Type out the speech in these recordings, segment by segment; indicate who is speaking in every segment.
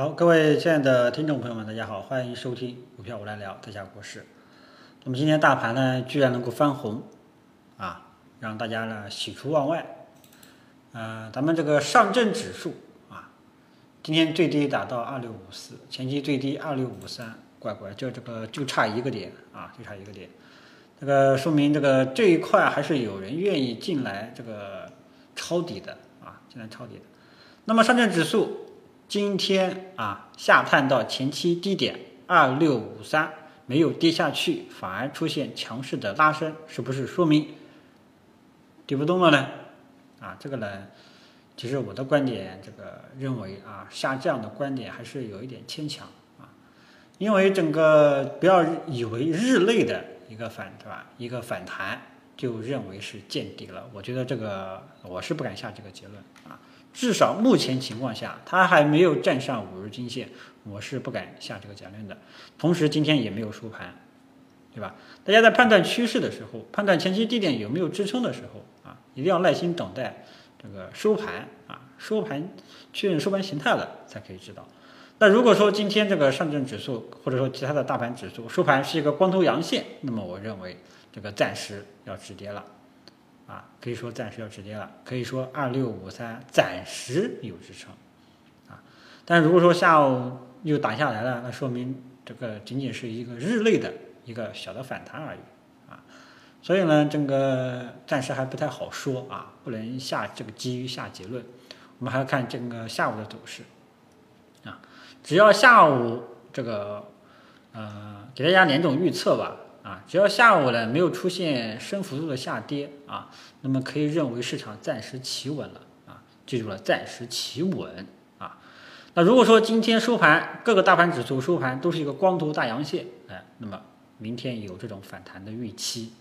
Speaker 1: 好，各位亲爱的听众朋友们，大家好，欢迎收听股票我来聊，在家国事。那么今天大盘呢，居然能够翻红，啊，让大家呢喜出望外。呃，咱们这个上证指数啊，今天最低达到二六五四，前期最低二六五三，乖乖，就这个就差一个点啊，就差一个点。这个说明这个这一块还是有人愿意进来这个抄底的啊，进来抄底的。那么上证指数。今天啊，下探到前期低点二六五三，没有跌下去，反而出现强势的拉升，是不是说明跌不动了呢？啊，这个呢，其实我的观点，这个认为啊，下这样的观点还是有一点牵强啊，因为整个不要以为日内的一个反对吧，一个反弹就认为是见底了，我觉得这个我是不敢下这个结论啊。至少目前情况下，它还没有站上五日均线，我是不敢下这个结论的。同时，今天也没有收盘，对吧？大家在判断趋势的时候，判断前期低点有没有支撑的时候啊，一定要耐心等待这个收盘啊，收盘确认收盘形态了才可以知道。那如果说今天这个上证指数或者说其他的大盘指数收盘是一个光头阳线，那么我认为这个暂时要止跌了。啊，可以说暂时要止跌了，可以说二六五三暂时有支撑，啊，但如果说下午又打下来了，那说明这个仅仅是一个日内的一个小的反弹而已，啊，所以呢，这个暂时还不太好说啊，不能下这个基于下结论，我们还要看这个下午的走势，啊，只要下午这个，呃，给大家两种预测吧。啊，只要下午呢没有出现升幅度的下跌啊，那么可以认为市场暂时企稳了啊，记住了，暂时企稳啊。那如果说今天收盘各个大盘指数收盘都是一个光头大阳线，哎，那么明天有这种反弹的预期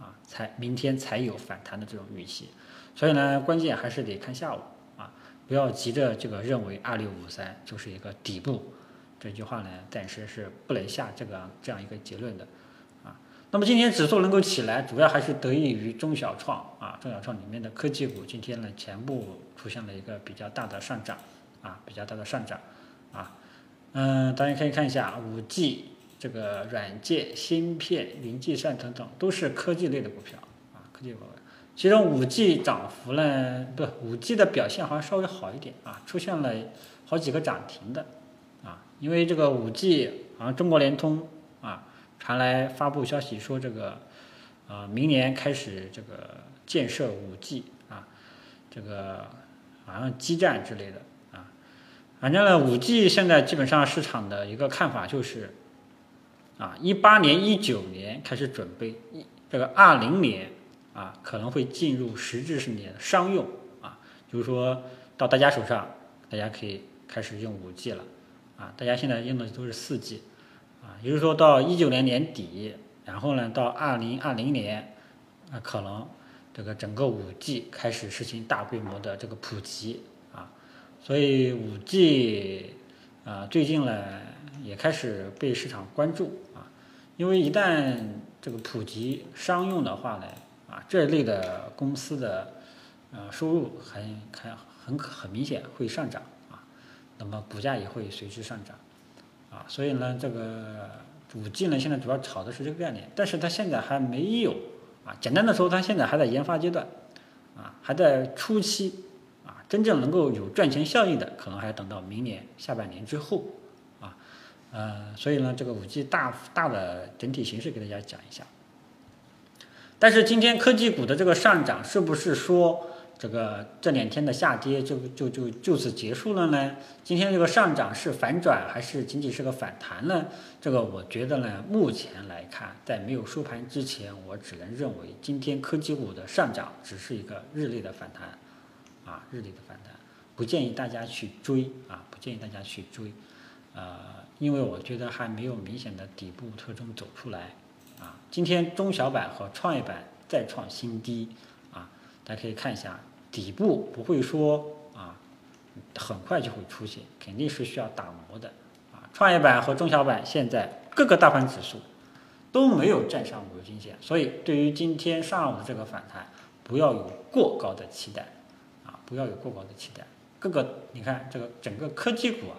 Speaker 1: 啊，才明天才有反弹的这种预期。所以呢，关键还是得看下午啊，不要急着这个认为二六五三就是一个底部，这句话呢暂时是不能下这个这样一个结论的。那么今天指数能够起来，主要还是得益于中小创啊，中小创里面的科技股今天呢全部出现了一个比较大的上涨啊，比较大的上涨啊，嗯，大家可以看一下五 G 这个软件、芯片、云计算等等都是科技类的股票啊，科技股，其中五 G 涨幅呢，不，五 G 的表现好像稍微好一点啊，出现了好几个涨停的啊，因为这个五 G 好像中国联通啊。传来发布消息说，这个，呃，明年开始这个建设五 G 啊，这个好像基站之类的啊，反正呢，五 G 现在基本上市场的一个看法就是，啊，一八年、一九年开始准备，一这个二零年啊可能会进入实质性的商用啊，就是说到大家手上，大家可以开始用五 G 了啊，大家现在用的都是四 G。啊，也就是说到一九年年底，然后呢，到二零二零年，啊，可能这个整个五 G 开始实行大规模的这个普及啊，所以五 G 啊，最近呢也开始被市场关注啊，因为一旦这个普及商用的话呢，啊，这类的公司的呃收入很很很很明显会上涨啊，那么股价也会随之上涨。啊，所以呢，这个五 G 呢，现在主要炒的是这个概念，但是它现在还没有啊。简单的说，它现在还在研发阶段，啊，还在初期，啊，真正能够有赚钱效益的，可能还要等到明年下半年之后，啊，呃，所以呢，这个五 G 大大的整体形势给大家讲一下。但是今天科技股的这个上涨，是不是说？这个这两天的下跌就就就就此结束了呢？今天这个上涨是反转还是仅仅是个反弹呢？这个我觉得呢，目前来看，在没有收盘之前，我只能认为今天科技股的上涨只是一个日内的反弹，啊，日内的反弹，不建议大家去追啊，不建议大家去追，呃，因为我觉得还没有明显的底部特征走出来，啊，今天中小板和创业板再创新低，大家可以看一下。底部不会说啊，很快就会出现，肯定是需要打磨的啊。创业板和中小板现在各个大盘指数都没有站上五日均线，所以对于今天上午的这个反弹，不要有过高的期待啊，不要有过高的期待。各个你看这个整个科技股啊，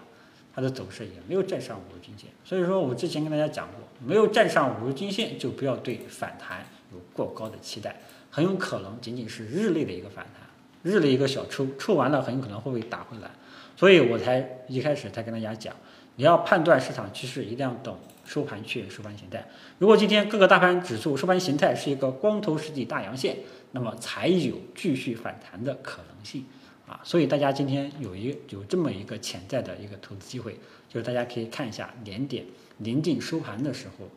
Speaker 1: 它的走势也没有站上五日均线。所以说我之前跟大家讲过，没有站上五日均线，就不要对反弹有过高的期待，很有可能仅仅是日内的一个反弹，日内一个小抽，抽完了很有可能会被打回来。所以我才一开始才跟大家讲，你要判断市场趋势，一定要等收盘确认收盘形态。如果今天各个大盘指数收盘形态是一个光头实体大阳线，那么才有继续反弹的可能性啊。所以大家今天有一有这么一个潜在的一个投资机会，就是大家可以看一下连点临近收盘的时候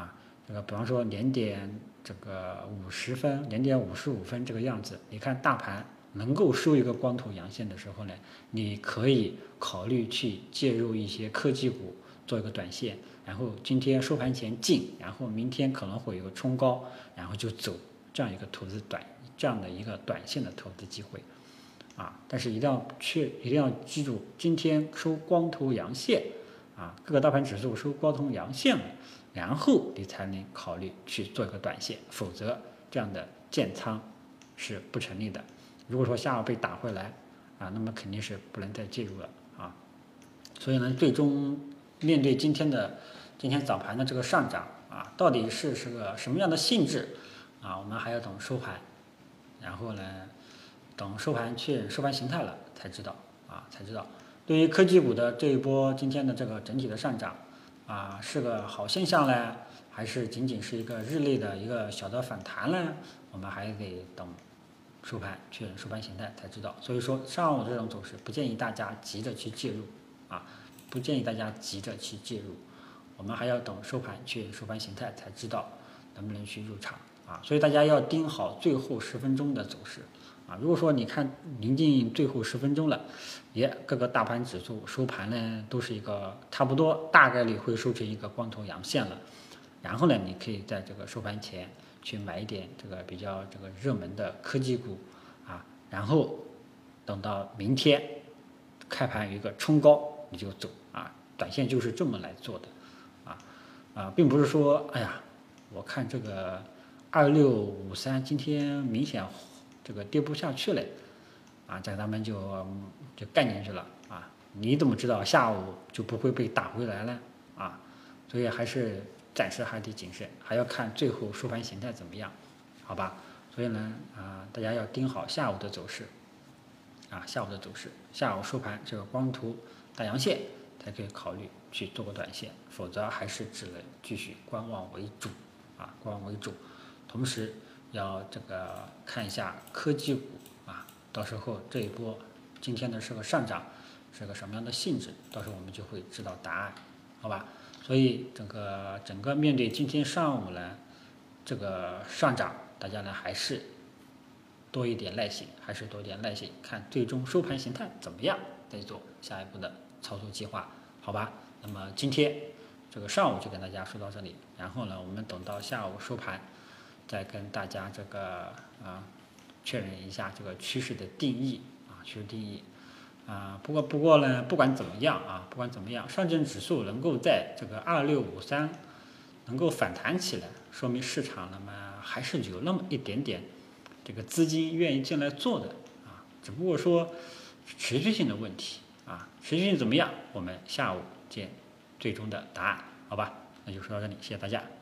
Speaker 1: 啊，这个比方说两点这个五十分，连点五十五分这个样子，你看大盘。能够收一个光头阳线的时候呢，你可以考虑去介入一些科技股做一个短线，然后今天收盘前进，然后明天可能会有个冲高，然后就走这样一个投资短这样的一个短线的投资机会，啊，但是一定要确一定要记住，今天收光头阳线，啊，各个大盘指数收光头阳线了，然后你才能考虑去做一个短线，否则这样的建仓是不成立的。如果说下午被打回来，啊，那么肯定是不能再介入了啊。所以呢，最终面对今天的今天早盘的这个上涨啊，到底是是个什么样的性质啊？我们还要等收盘，然后呢，等收盘确认收盘形态了才知道啊，才知道。对于科技股的这一波今天的这个整体的上涨啊，是个好现象呢，还是仅仅是一个日内的一个小的反弹呢？我们还得等。收盘确认收盘形态才知道，所以说上午这种走势不建议大家急着去介入啊，不建议大家急着去介入，我们还要等收盘确认收盘形态才知道能不能去入场啊，所以大家要盯好最后十分钟的走势啊。如果说你看临近最后十分钟了，也各个大盘指数收盘呢都是一个差不多，大概率会收成一个光头阳线了，然后呢，你可以在这个收盘前。去买一点这个比较这个热门的科技股啊，然后等到明天开盘有一个冲高你就走啊，短线就是这么来做的啊啊，并不是说哎呀，我看这个二六五三今天明显这个跌不下去了啊，这咱们就就干进去了啊，你怎么知道下午就不会被打回来呢啊？所以还是。暂时还得谨慎，还要看最后收盘形态怎么样，好吧？所以呢，啊，大家要盯好下午的走势，啊，下午的走势，下午收盘这个光头大阳线才可以考虑去做个短线，否则还是只能继续观望为主，啊，观望为主。同时要这个看一下科技股，啊，到时候这一波今天的是个上涨，是个什么样的性质，到时候我们就会知道答案，好吧？所以，整个整个面对今天上午呢，这个上涨，大家呢还是多一点耐心，还是多一点耐心，看最终收盘形态怎么样，再做下一步的操作计划，好吧？那么今天这个上午就跟大家说到这里，然后呢，我们等到下午收盘，再跟大家这个啊确认一下这个趋势的定义啊趋势定义。啊，不过不过呢，不管怎么样啊，不管怎么样，上证指数能够在这个二六五三能够反弹起来，说明市场那么还是有那么一点点这个资金愿意进来做的啊，只不过说持续性的问题啊，持续性怎么样，我们下午见最终的答案，好吧？那就说到这里，谢谢大家。